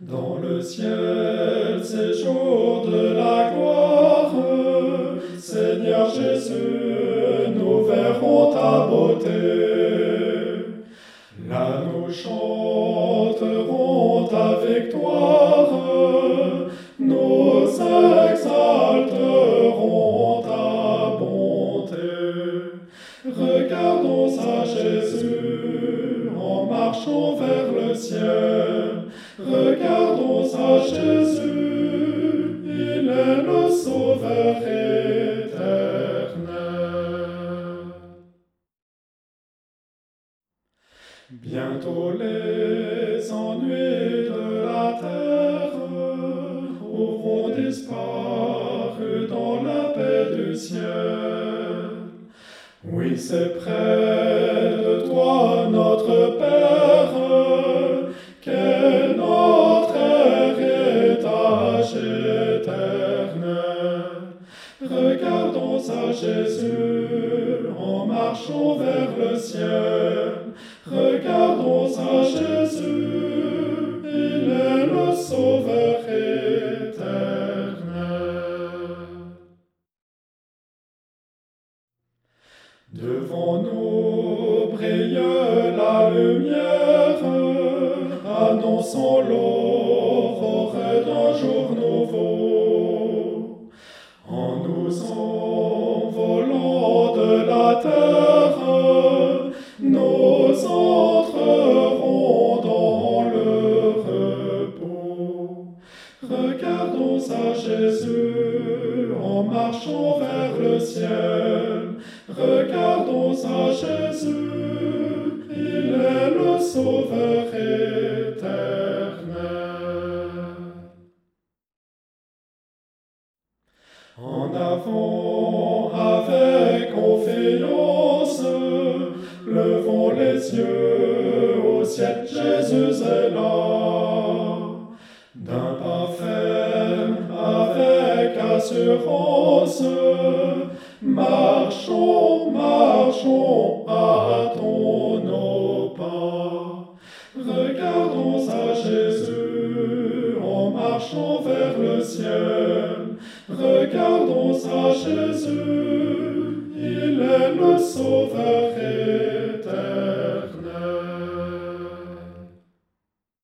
Dans le ciel, séjour de la gloire, Seigneur Jésus, nous verrons ta beauté. Là nous chanterons ta victoire, Bientôt les ennuis de la terre auront disparu dans la paix du ciel. Oui, c'est près de toi, À Jésus en marchant vers le ciel. Regardons à Jésus, il est le Sauveur éternel. Devant nous brille la lumière, annonçant l'aurore À Jésus en marchant vers le ciel. Regardons à Jésus, il est le Sauveur éternel. En avant avec confiance, levons les yeux au ciel, Jésus est là. Marchons, marchons, hâtons nos pas. Regardons à Jésus en marchant vers le ciel. Regardons à Jésus, il est le Sauveur